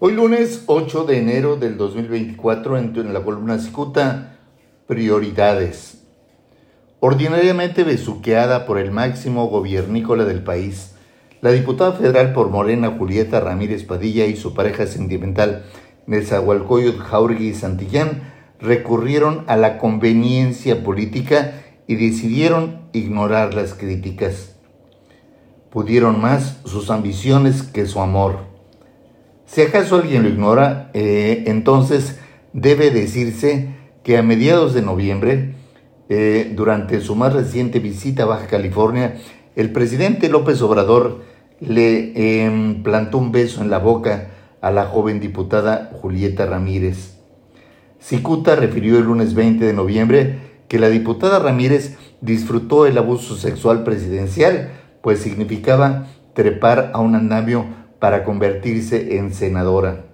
Hoy lunes 8 de enero del 2024 en la columna Cicuta, prioridades. Ordinariamente besuqueada por el máximo gobiernícola del país, la diputada federal por Morena Julieta Ramírez Padilla y su pareja sentimental Nezahualcóyotl Jaurgui Santillán recurrieron a la conveniencia política y decidieron ignorar las críticas. Pudieron más sus ambiciones que su amor si acaso alguien lo ignora, eh, entonces debe decirse que a mediados de noviembre, eh, durante su más reciente visita a Baja California, el presidente López Obrador le em, plantó un beso en la boca a la joven diputada Julieta Ramírez. Cicuta refirió el lunes 20 de noviembre que la diputada Ramírez disfrutó el abuso sexual presidencial, pues significaba trepar a un andamio para convertirse en senadora.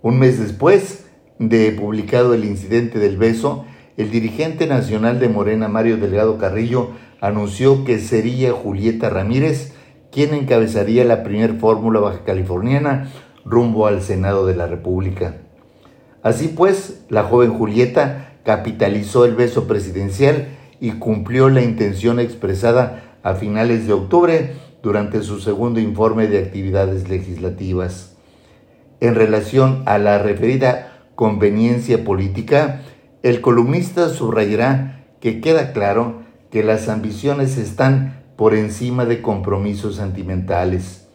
Un mes después de publicado el incidente del beso, el dirigente nacional de Morena, Mario Delgado Carrillo, anunció que sería Julieta Ramírez quien encabezaría la primer fórmula baja californiana rumbo al Senado de la República. Así pues, la joven Julieta capitalizó el beso presidencial y cumplió la intención expresada a finales de octubre durante su segundo informe de actividades legislativas. En relación a la referida conveniencia política, el columnista subrayará que queda claro que las ambiciones están por encima de compromisos sentimentales.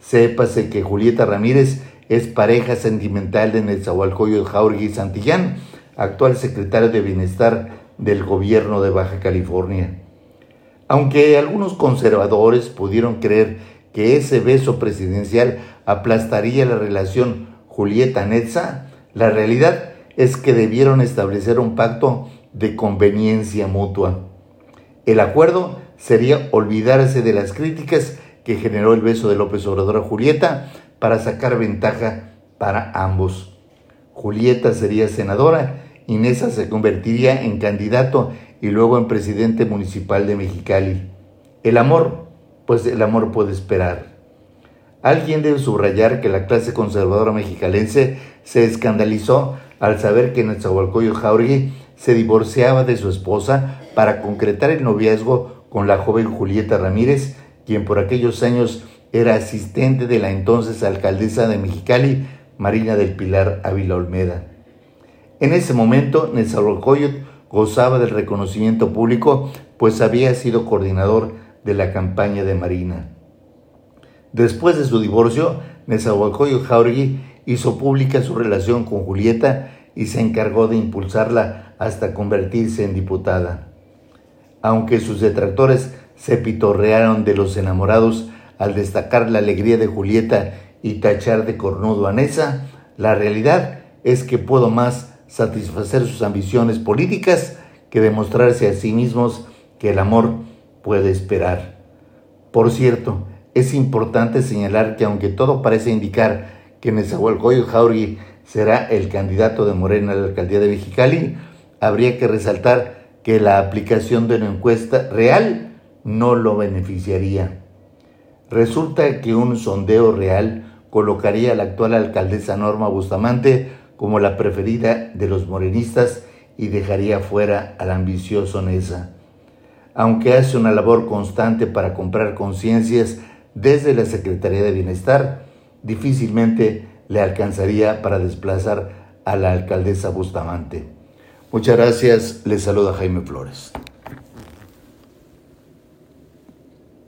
Sépase que Julieta Ramírez es pareja sentimental de Netzahualcoyo Jaurgui Santillán, actual secretario de Bienestar del gobierno de Baja California. Aunque algunos conservadores pudieron creer que ese beso presidencial aplastaría la relación Julieta-Netza, la realidad es que debieron establecer un pacto de conveniencia mutua. El acuerdo sería olvidarse de las críticas que generó el beso de López Obrador a Julieta para sacar ventaja para ambos. Julieta sería senadora y Nessa se convertiría en candidato y luego en presidente municipal de Mexicali. El amor, pues el amor puede esperar. Alguien debe subrayar que la clase conservadora mexicalense se escandalizó al saber que Netzahualcoyo Jauregui se divorciaba de su esposa para concretar el noviazgo con la joven Julieta Ramírez, quien por aquellos años era asistente de la entonces alcaldesa de Mexicali, Marina del Pilar Ávila Olmeda. En ese momento, Netzahualcoyot gozaba del reconocimiento público, pues había sido coordinador de la campaña de Marina. Después de su divorcio, Nezahualcóyotl Jauregui hizo pública su relación con Julieta y se encargó de impulsarla hasta convertirse en diputada. Aunque sus detractores se pitorrearon de los enamorados al destacar la alegría de Julieta y tachar de cornudo a Nesa, la realidad es que pudo más satisfacer sus ambiciones políticas que demostrarse a sí mismos que el amor puede esperar. Por cierto, es importante señalar que aunque todo parece indicar que Nezahualcóyotl Jauregui será el candidato de Morena a la alcaldía de Mexicali, habría que resaltar que la aplicación de una encuesta real no lo beneficiaría. Resulta que un sondeo real colocaría a la actual alcaldesa Norma Bustamante como la preferida de los morenistas y dejaría fuera al ambicioso Nesa. Aunque hace una labor constante para comprar conciencias desde la Secretaría de Bienestar, difícilmente le alcanzaría para desplazar a la alcaldesa Bustamante. Muchas gracias, les saluda Jaime Flores.